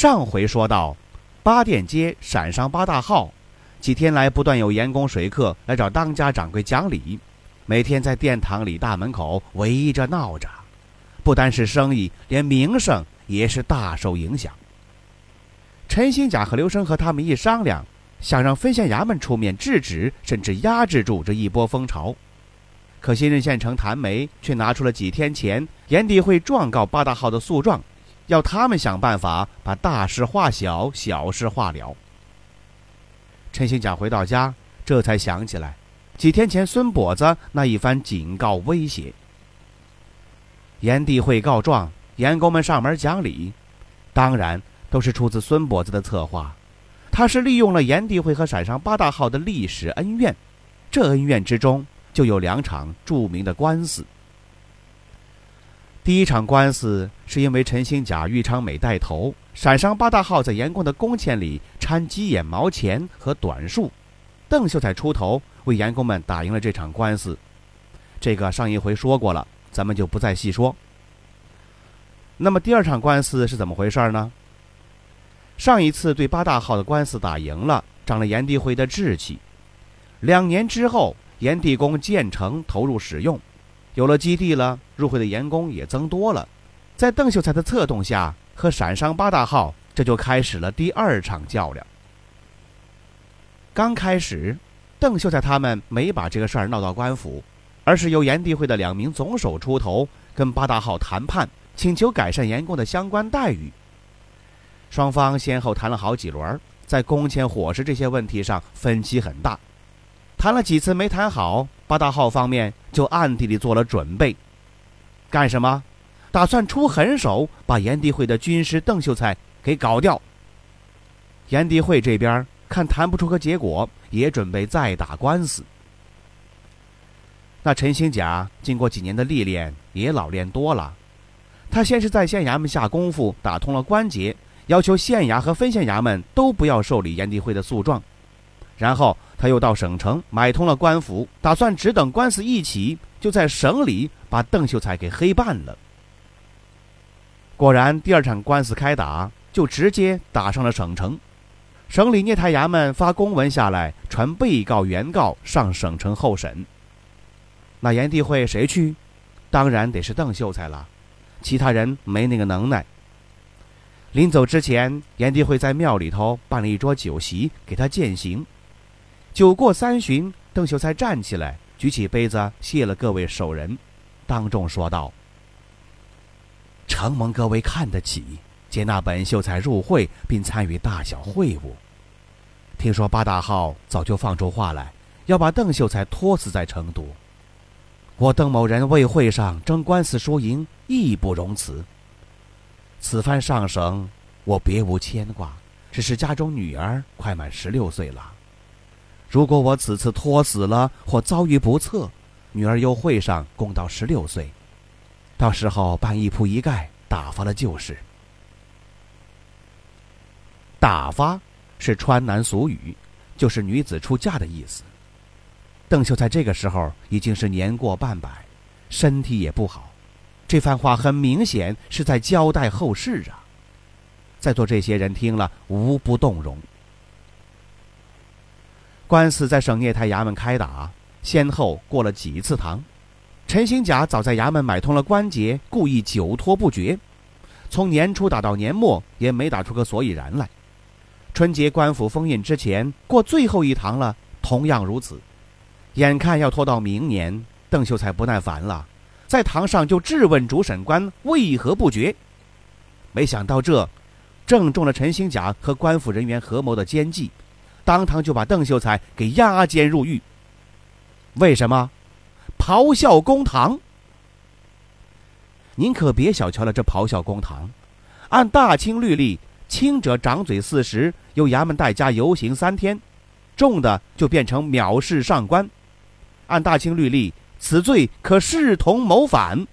上回说到，八店街陕商八大号，几天来不断有盐工水客来找当家掌柜讲理，每天在殿堂里大门口围着闹着，不单是生意，连名声也是大受影响。陈兴甲和刘生和他们一商量，想让分县衙门出面制止，甚至压制住这一波风潮。可新任县城谭梅却拿出了几天前盐地会状告八大号的诉状。要他们想办法把大事化小，小事化了。陈兴甲回到家，这才想起来，几天前孙跛子那一番警告威胁。炎帝会告状，盐工们上门讲理，当然都是出自孙跛子的策划。他是利用了炎帝会和陕商八大号的历史恩怨，这恩怨之中就有两场著名的官司。第一场官司是因为陈兴甲、玉昌美带头，陕商八大号在盐工的工钱里掺鸡眼毛钱和短数，邓秀才出头为盐工们打赢了这场官司。这个上一回说过了，咱们就不再细说。那么第二场官司是怎么回事呢？上一次对八大号的官司打赢了，长了炎帝会的志气。两年之后，炎帝宫建成投入使用。有了基地了，入会的员工也增多了。在邓秀才的策动下，和陕商八大号这就开始了第二场较量。刚开始，邓秀才他们没把这个事儿闹到官府，而是由盐地会的两名总手出头，跟八大号谈判，请求改善员工的相关待遇。双方先后谈了好几轮，在工钱、伙食这些问题上分歧很大。谈了几次没谈好，八大号方面就暗地里做了准备，干什么？打算出狠手把炎帝会的军师邓秀才给搞掉。炎帝会这边看谈不出个结果，也准备再打官司。那陈兴甲经过几年的历练，也老练多了。他先是在县衙门下功夫，打通了关节，要求县衙和分县衙门都不要受理炎帝会的诉状。然后他又到省城买通了官府，打算只等官司一起，就在省里把邓秀才给黑办了。果然，第二场官司开打，就直接打上了省城。省里聂台衙门发公文下来，传被告、原告上省城候审。那炎帝会谁去？当然得是邓秀才了，其他人没那个能耐。临走之前，炎帝会在庙里头办了一桌酒席，给他饯行。酒过三巡，邓秀才站起来，举起杯子，谢了各位手人，当众说道：“承蒙各位看得起，接纳本秀才入会，并参与大小会务。听说八大号早就放出话来，要把邓秀才拖死在成都。我邓某人为会上争官司输赢，义不容辞。此番上省，我别无牵挂，只是家中女儿快满十六岁了。”如果我此次拖死了或遭遇不测，女儿又会上供到十六岁，到时候办一铺一盖打发了就是。打发是川南俗语，就是女子出嫁的意思。邓秀才这个时候已经是年过半百，身体也不好，这番话很明显是在交代后事啊。在座这些人听了无不动容。官司在省聂台衙门开打，先后过了几次堂。陈兴甲早在衙门买通了关节，故意久拖不决，从年初打到年末，也没打出个所以然来。春节官府封印之前，过最后一堂了，同样如此。眼看要拖到明年，邓秀才不耐烦了，在堂上就质问主审官为何不决。没想到这，正中了陈兴甲和官府人员合谋的奸计。当堂就把邓秀才给押监入狱。为什么？咆哮公堂。您可别小瞧了这咆哮公堂。按大清律例，轻者掌嘴四十，由衙门代家游行三天；重的就变成藐视上官。按大清律例，此罪可视同谋反。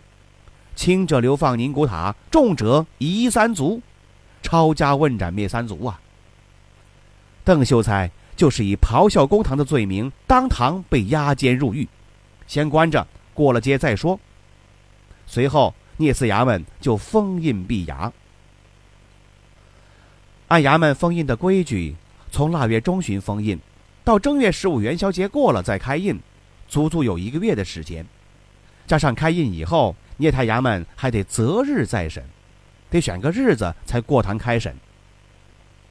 轻者流放宁古塔，重者夷三族，抄家问斩灭三族啊！邓秀才就是以咆哮公堂的罪名，当堂被押监入狱，先关着，过了街再说。随后聂四衙门就封印闭衙。按衙门封印的规矩，从腊月中旬封印，到正月十五元宵节过了再开印，足足有一个月的时间。加上开印以后，聂太衙门还得择日再审，得选个日子才过堂开审。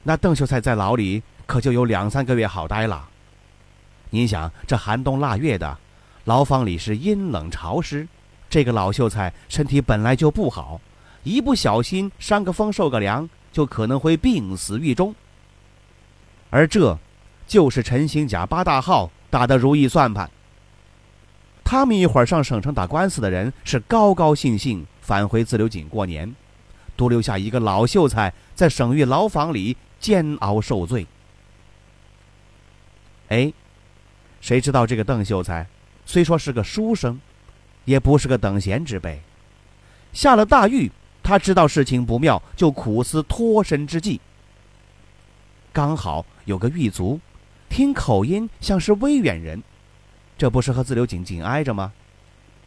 那邓秀才在牢里可就有两三个月好待了。您想，这寒冬腊月的，牢房里是阴冷潮湿，这个老秀才身体本来就不好，一不小心伤个风受个凉。就可能会病死狱中，而这，就是陈兴甲八大号打的如意算盘。他们一会儿上省城打官司的人是高高兴兴返回自流井过年，独留下一个老秀才在省狱牢房里煎熬受罪。哎，谁知道这个邓秀才虽说是个书生，也不是个等闲之辈，下了大狱。他知道事情不妙，就苦思脱身之计。刚好有个狱卒，听口音像是威远人，这不是和自流井紧挨着吗？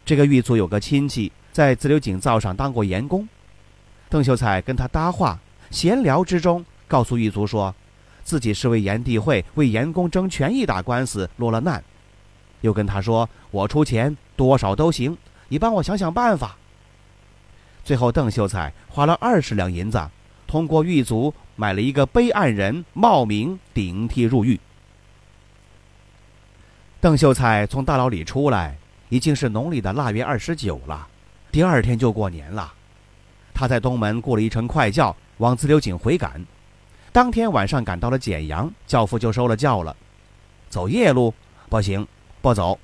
这个狱卒有个亲戚在自流井灶上当过盐工，邓秀才跟他搭话，闲聊之中告诉狱卒说，自己是为炎帝会为炎公争权益打官司落了难，又跟他说我出钱多少都行，你帮我想想办法。最后，邓秀才花了二十两银子，通过狱卒买了一个备案人冒名顶替入狱。邓秀才从大牢里出来，已经是农历的腊月二十九了，第二天就过年了。他在东门雇了一乘快轿往自流井回赶，当天晚上赶到了简阳，教父就收了轿了。走夜路不行，不走。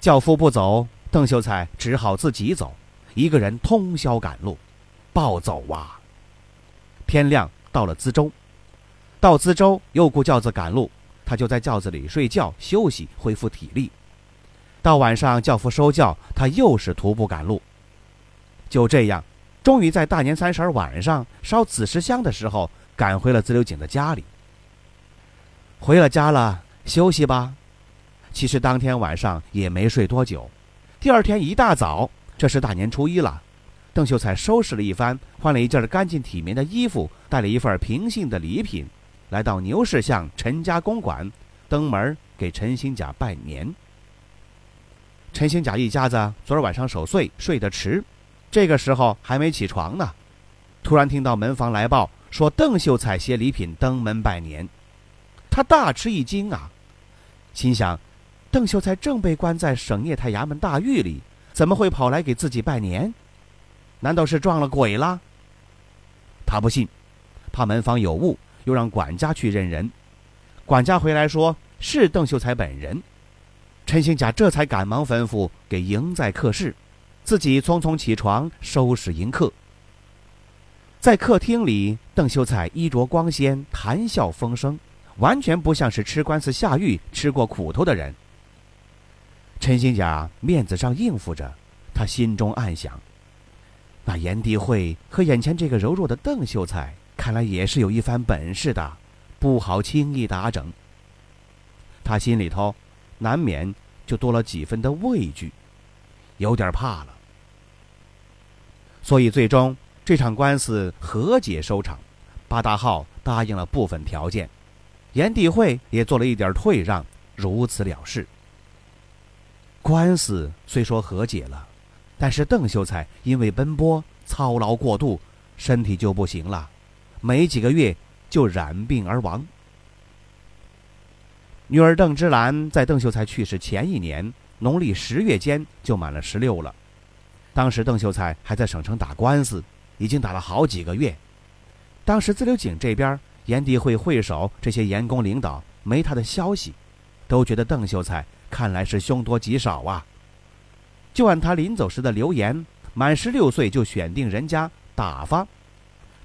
教夫不走，邓秀才只好自己走。一个人通宵赶路，暴走啊！天亮到了资州，到资州又雇轿子赶路，他就在轿子里睡觉休息，恢复体力。到晚上教夫收轿，他又是徒步赶路。就这样，终于在大年三十晚上烧子时香的时候，赶回了自流井的家里。回了家了，休息吧。其实当天晚上也没睡多久，第二天一大早。这是大年初一了，邓秀才收拾了一番，换了一件干净体面的衣服，带了一份平信的礼品，来到牛市巷陈家公馆，登门给陈兴甲拜年。陈兴甲一家子昨儿晚上守岁，睡得迟，这个时候还没起床呢，突然听到门房来报说邓秀才携礼品登门拜年，他大吃一惊啊，心想，邓秀才正被关在省业太衙门大狱里。怎么会跑来给自己拜年？难道是撞了鬼了？他不信，怕门房有误，又让管家去认人。管家回来说是邓秀才本人。陈兴甲这才赶忙吩咐给迎在客室，自己匆匆起床收拾迎客。在客厅里，邓秀才衣着光鲜，谈笑风生，完全不像是吃官司下狱吃过苦头的人。陈新甲面子上应付着，他心中暗想：那严帝会和眼前这个柔弱的邓秀才，看来也是有一番本事的，不好轻易打整。他心里头难免就多了几分的畏惧，有点怕了。所以最终这场官司和解收场，八大号答应了部分条件，严帝会也做了一点退让，如此了事。官司虽说和解了，但是邓秀才因为奔波操劳过度，身体就不行了，没几个月就染病而亡。女儿邓芝兰在邓秀才去世前一年农历十月间就满了十六了，当时邓秀才还在省城打官司，已经打了好几个月。当时自流井这边盐地会会首这些盐工领导没他的消息，都觉得邓秀才。看来是凶多吉少啊！就按他临走时的留言，满十六岁就选定人家打发。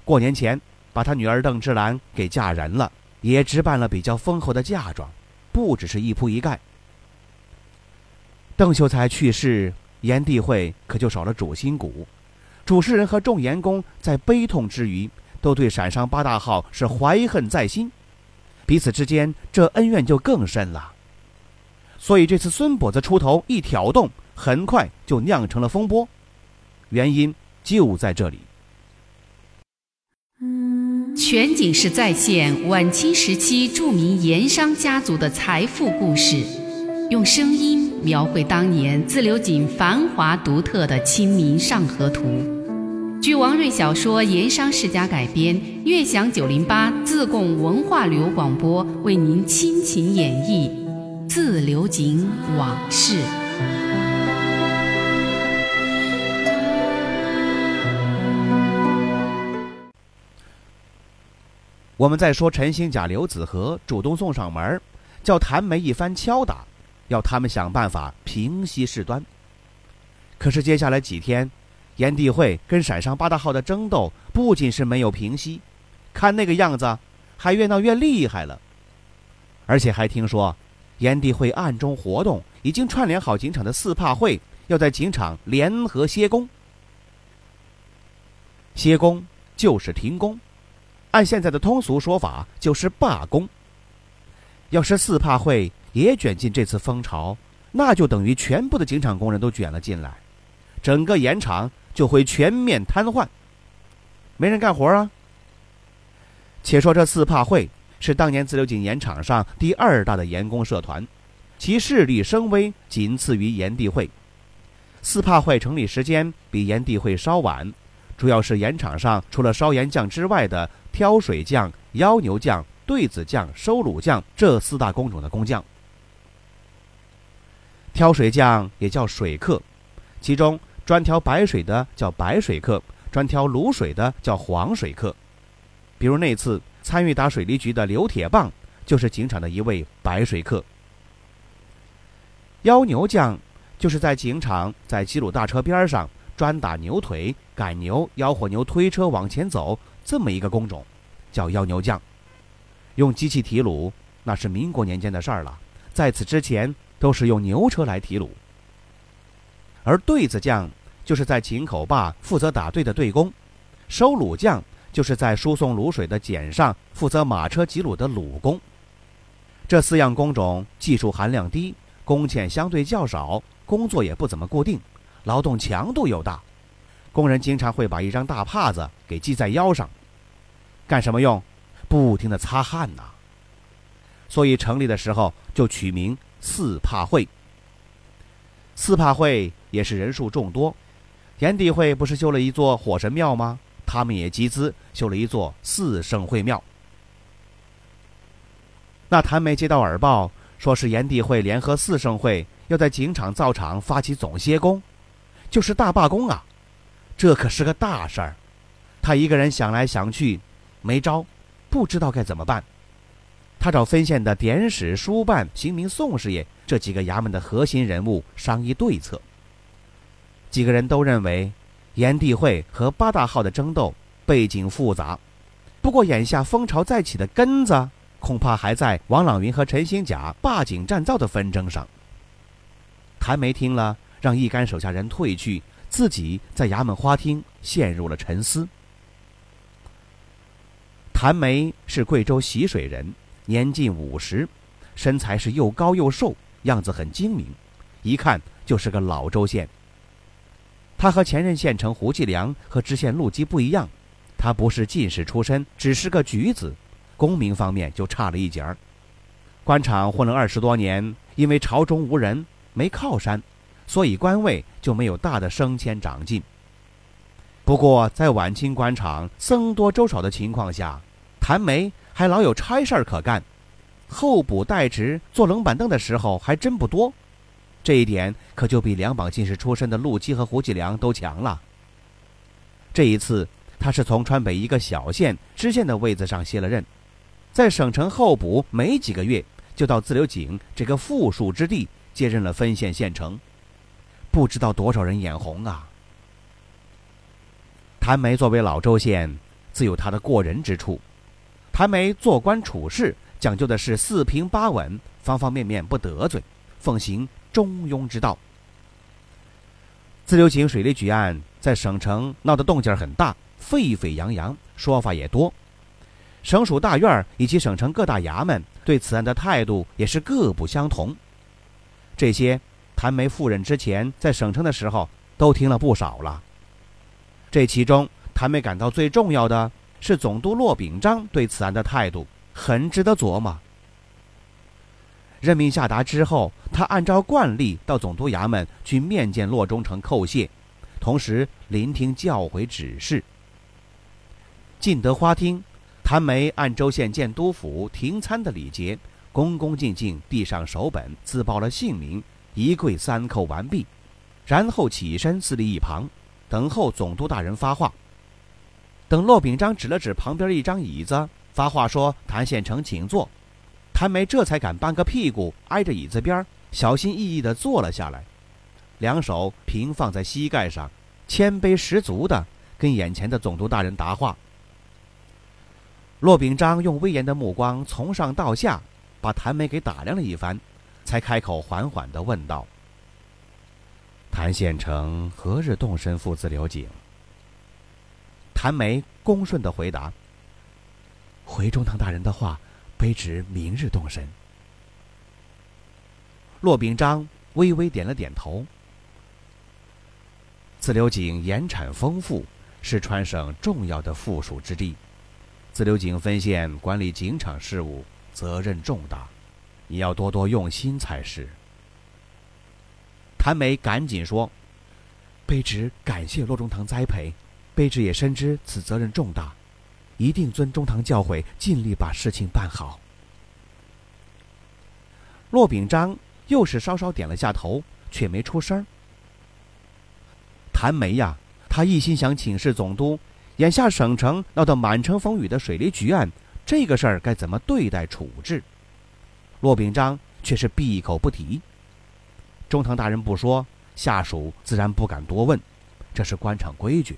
过年前，把他女儿邓芝兰给嫁人了，也置办了比较丰厚的嫁妆，不只是一铺一盖。邓秀才去世，炎帝会可就少了主心骨，主持人和众盐工在悲痛之余，都对陕商八大号是怀恨在心，彼此之间这恩怨就更深了。所以这次孙跛子出头一挑动，很快就酿成了风波，原因就在这里。全景式再现晚清时期著名盐商家族的财富故事，用声音描绘当年自流井繁华独特的《清明上河图》。据王瑞小说《盐商世家》改编，悦享九零八自贡文化旅游广播为您倾情演绎《自流井往事》。我们再说陈兴甲、刘子和主动送上门，叫谭梅一番敲打，要他们想办法平息事端。可是接下来几天，炎帝会跟陕商八大号的争斗不仅是没有平息，看那个样子，还越闹越厉害了。而且还听说，炎帝会暗中活动，已经串联好警场的四怕会，要在警场联合歇工。歇工就是停工。按现在的通俗说法，就是罢工。要是四怕会也卷进这次风潮，那就等于全部的警场工人都卷了进来，整个盐场就会全面瘫痪，没人干活啊。且说这四怕会是当年自流井盐场上第二大的盐工社团，其势力声威仅次于盐地会。四怕会成立时间比盐地会稍晚，主要是盐场上除了烧盐匠之外的。挑水匠、腰牛匠、对子匠、收卤匠这四大工种的工匠。挑水匠也叫水客，其中专挑白水的叫白水客，专挑卤水的叫黄水客。比如那次参与打水利局的刘铁棒，就是警场的一位白水客。腰牛匠就是在警场在吉鲁大车边上专打牛腿、赶牛、吆喝牛推车往前走。这么一个工种，叫腰牛匠，用机器提卤，那是民国年间的事儿了。在此之前，都是用牛车来提卤。而对子匠，就是在井口坝负责打队的队工；收卤匠，就是在输送卤水的碱上负责马车挤卤的卤工。这四样工种技术含量低，工钱相对较少，工作也不怎么固定，劳动强度又大。工人经常会把一张大帕子给系在腰上，干什么用？不停的擦汗呐。所以成立的时候就取名四帕会。四怕会也是人数众多，炎帝会不是修了一座火神庙吗？他们也集资修了一座四圣会庙。那谭梅接到耳报，说是炎帝会联合四圣会要在警场造厂发起总歇工，就是大罢工啊。这可是个大事儿，他一个人想来想去，没招，不知道该怎么办。他找分县的典史、书办、刑名、宋师爷这几个衙门的核心人物商议对策。几个人都认为，炎帝会和八大号的争斗背景复杂，不过眼下风潮再起的根子，恐怕还在王朗云和陈兴甲罢警占灶的纷争上。谭梅听了，让一干手下人退去。自己在衙门花厅陷入了沉思。谭梅是贵州习水人，年近五十，身材是又高又瘦，样子很精明，一看就是个老州县。他和前任县城胡继良和知县陆基不一样，他不是进士出身，只是个举子，功名方面就差了一截儿。官场混了二十多年，因为朝中无人，没靠山。所以官位就没有大的升迁长进。不过在晚清官场僧多粥少的情况下，谭梅还老有差事儿可干，候补代职坐冷板凳的时候还真不多。这一点可就比两榜进士出身的陆基和胡继良都强了。这一次，他是从川北一个小县知县的位子上卸了任，在省城候补没几个月，就到自流井这个富庶之地接任了分县县城。不知道多少人眼红啊！谭梅作为老州县，自有他的过人之处。谭梅做官处事讲究的是四平八稳，方方面面不得罪，奉行中庸之道。自流井水利局案在省城闹得动静很大，沸沸扬扬，说法也多。省属大院以及省城各大衙门对此案的态度也是各不相同。这些谭梅赴任之前在省城的时候都听了不少了。这其中，谭梅感到最重要的是总督骆秉章对此案的态度，很值得琢磨。任命下达之后，他按照惯例到总督衙门去面见骆中丞叩谢，同时聆听教诲指示。进得花厅，谭梅按州县见督府停餐的礼节，恭恭敬敬递上手本，自报了姓名，一跪三叩完毕，然后起身自立一旁，等候总督大人发话。等骆秉章指了指旁边一张椅子，发话说：“谭县丞，请坐。”谭梅这才敢半个屁股挨着椅子边，小心翼翼地坐了下来，两手平放在膝盖上，谦卑十足地跟眼前的总督大人答话。骆秉章用威严的目光从上到下把谭梅给打量了一番，才开口缓缓地问道：“谭县丞何日动身赴自流井？”谭梅恭顺的回答：“回中堂大人的话。”卑职明日动身。骆秉章微微点了点头。自流井盐产丰富，是川省重要的附属之地。自流井分县管理井场事务，责任重大，你要多多用心才是。谭梅赶紧说：“卑职感谢骆中堂栽培，卑职也深知此责任重大。”一定遵中堂教诲，尽力把事情办好。骆秉章又是稍稍点了下头，却没出声。谭梅呀，他一心想请示总督，眼下省城闹得满城风雨的水利局案，这个事儿该怎么对待处置？骆秉章却是闭口不提。中堂大人不说，下属自然不敢多问，这是官场规矩。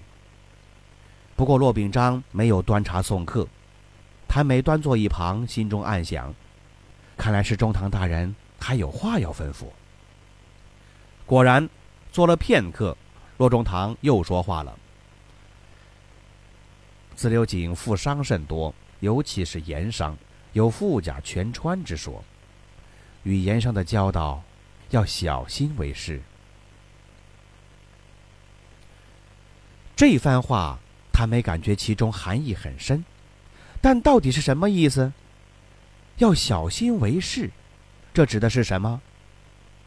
不过骆秉章没有端茶送客，谭梅端坐一旁，心中暗想：看来是中堂大人还有话要吩咐。果然，坐了片刻，骆中堂又说话了：“自流井富商甚多，尤其是盐商，有富甲全川之说。与盐商的交道，要小心为是。”这番话。他没感觉其中含义很深，但到底是什么意思？要小心为是，这指的是什么？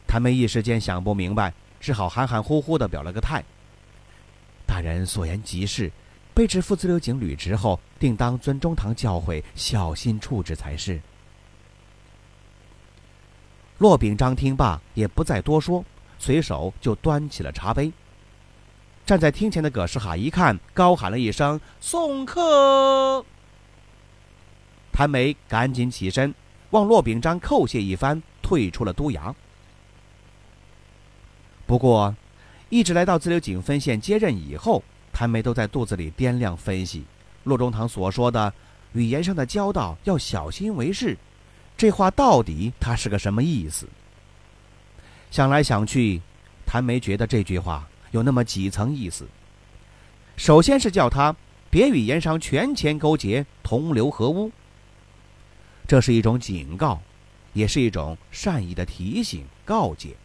他们一时间想不明白，只好含含糊糊的表了个态。大人所言极是，卑职赴自流井履职后，定当遵中堂教诲，小心处置才是。骆秉章听罢，也不再多说，随手就端起了茶杯。站在厅前的葛世海一看，高喊了一声：“送客！”谭梅赶紧起身，望骆秉章叩谢一番，退出了都衙。不过，一直来到自流井分县接任以后，谭梅都在肚子里掂量分析，骆中堂所说的“语言上的交道要小心为是”，这话到底他是个什么意思？想来想去，谭梅觉得这句话。有那么几层意思。首先是叫他别与盐商权钱勾结，同流合污。这是一种警告，也是一种善意的提醒告诫。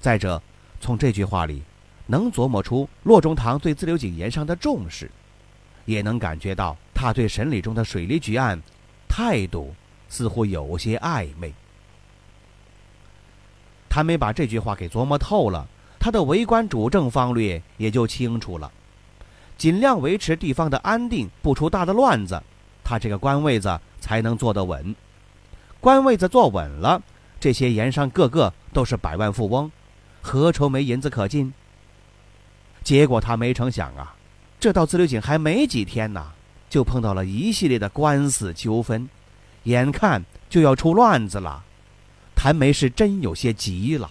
再者，从这句话里，能琢磨出骆中堂对自流井盐商的重视，也能感觉到他对审理中的水利局案态度似乎有些暧昧。他没把这句话给琢磨透了。他的为官主政方略也就清楚了，尽量维持地方的安定，不出大的乱子，他这个官位子才能坐得稳。官位子坐稳了，这些盐商个个都是百万富翁，何愁没银子可进？结果他没成想啊，这到自流井还没几天呢，就碰到了一系列的官司纠纷，眼看就要出乱子了，谭梅是真有些急了。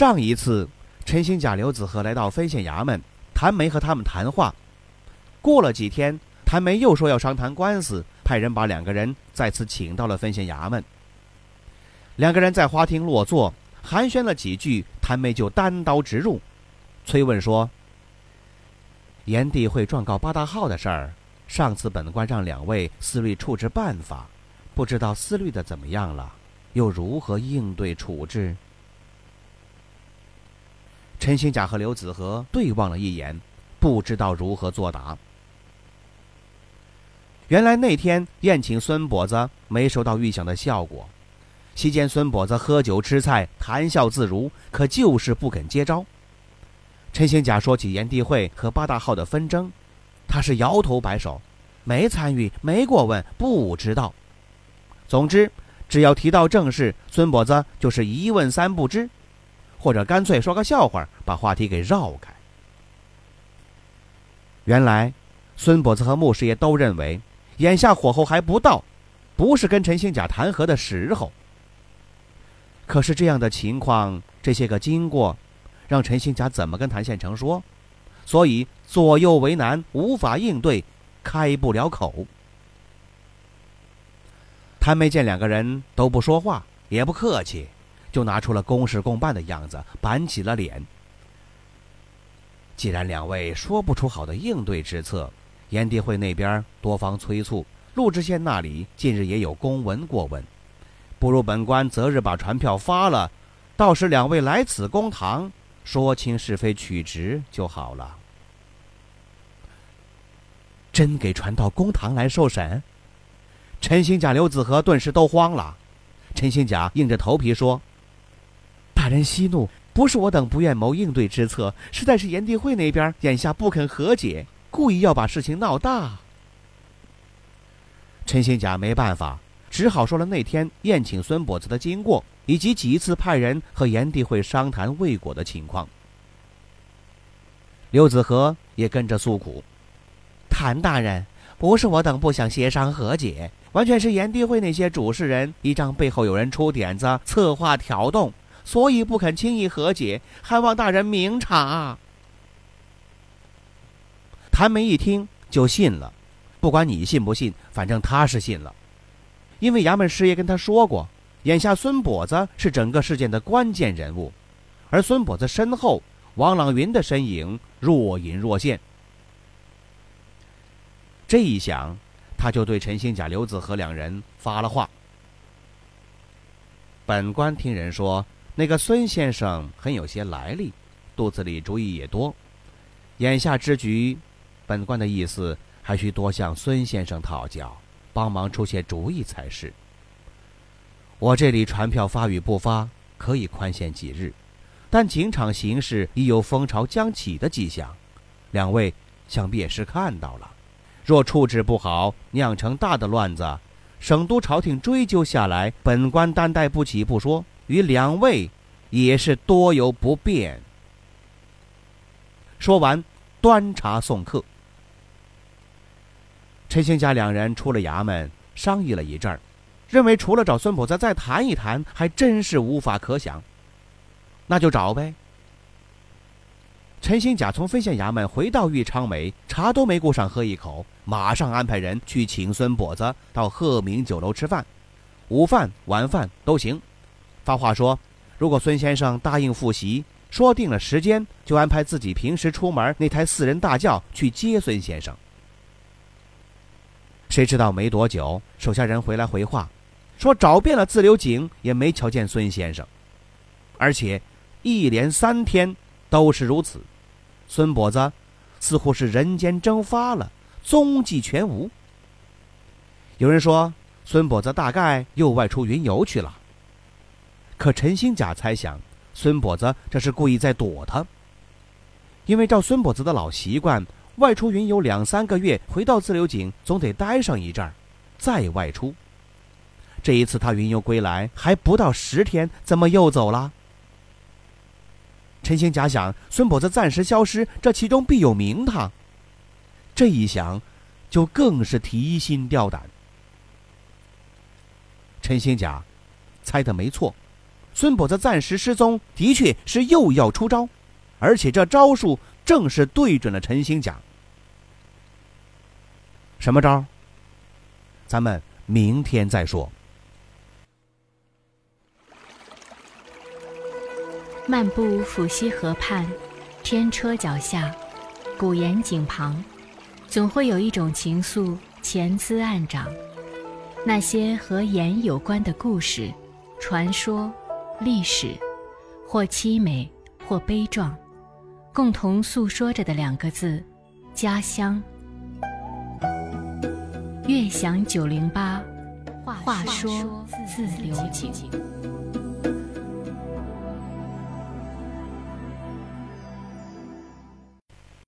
上一次，陈兴甲、刘子和来到分县衙门，谭梅和他们谈话。过了几天，谭梅又说要商谈官司，派人把两个人再次请到了分县衙门。两个人在花厅落座，寒暄了几句，谭梅就单刀直入，催问说：“炎帝会状告八大号的事儿，上次本官让两位思虑处置办法，不知道思虑的怎么样了，又如何应对处置？”陈兴甲和刘子和对望了一眼，不知道如何作答。原来那天宴请孙跛子没收到预想的效果，期间孙跛子喝酒吃菜，谈笑自如，可就是不肯接招。陈兴甲说起炎帝会和八大号的纷争，他是摇头摆手，没参与，没过问，不知道。总之，只要提到正事，孙跛子就是一问三不知。或者干脆说个笑话，把话题给绕开。原来，孙跛子和穆师爷都认为，眼下火候还不到，不是跟陈兴甲谈和的时候。可是这样的情况，这些个经过，让陈兴甲怎么跟谭县城说？所以左右为难，无法应对，开不了口。谭梅见两个人都不说话，也不客气。就拿出了公事公办的样子，板起了脸。既然两位说不出好的应对之策，炎帝会那边多方催促，陆知县那里近日也有公文过问，不如本官择日把传票发了，到时两位来此公堂，说清是非曲直就好了。真给传到公堂来受审？陈兴甲、刘子和顿时都慌了。陈兴甲硬着头皮说。大人息怒，不是我等不愿谋应对之策，实在是炎帝会那边眼下不肯和解，故意要把事情闹大。陈新甲没办法，只好说了那天宴请孙跛子的经过，以及几次派人和炎帝会商谈未果的情况。刘子和也跟着诉苦：“谭大人，不是我等不想协商和解，完全是炎帝会那些主事人依仗背后有人出点子，策划挑动。”所以不肯轻易和解，还望大人明察。谭梅一听就信了，不管你信不信，反正他是信了，因为衙门师爷跟他说过，眼下孙跛子是整个事件的关键人物，而孙跛子身后王朗云的身影若隐若现。这一想，他就对陈兴甲、刘子和两人发了话：“本官听人说。”那个孙先生很有些来历，肚子里主意也多。眼下之局，本官的意思还需多向孙先生讨教，帮忙出些主意才是。我这里传票发与不发，可以宽限几日，但警场形势已有风潮将起的迹象，两位想必也是看到了。若处置不好，酿成大的乱子，省都朝廷追究下来，本官担待不起不说。与两位也是多有不便。说完，端茶送客。陈兴家两人出了衙门，商议了一阵儿，认为除了找孙跛子再谈一谈，还真是无法可想。那就找呗。陈兴甲从分县衙门回到玉昌梅，茶都没顾上喝一口，马上安排人去请孙跛子到鹤鸣酒楼吃饭，午饭、晚饭都行。发话说，如果孙先生答应复习，说定了时间，就安排自己平时出门那台四人大轿去接孙先生。谁知道没多久，手下人回来回话，说找遍了自流井，也没瞧见孙先生，而且一连三天都是如此。孙跛子似乎是人间蒸发了，踪迹全无。有人说，孙跛子大概又外出云游去了。可陈兴甲猜想，孙跛子这是故意在躲他。因为照孙跛子的老习惯，外出云游两三个月，回到自流井总得待上一阵儿，再外出。这一次他云游归来还不到十天，怎么又走了？陈兴甲想，孙跛子暂时消失，这其中必有名堂。这一想，就更是提心吊胆。陈兴甲猜的没错，孙跛子暂时失踪，的确是又要出招，而且这招数正是对准了陈兴甲。什么招？咱们明天再说。漫步抚溪河畔，天车脚下，古岩井旁，总会有一种情愫潜滋暗长。那些和盐有关的故事、传说、历史，或凄美，或悲壮，共同诉说着的两个字：家乡。悦享九零八，话说自流井。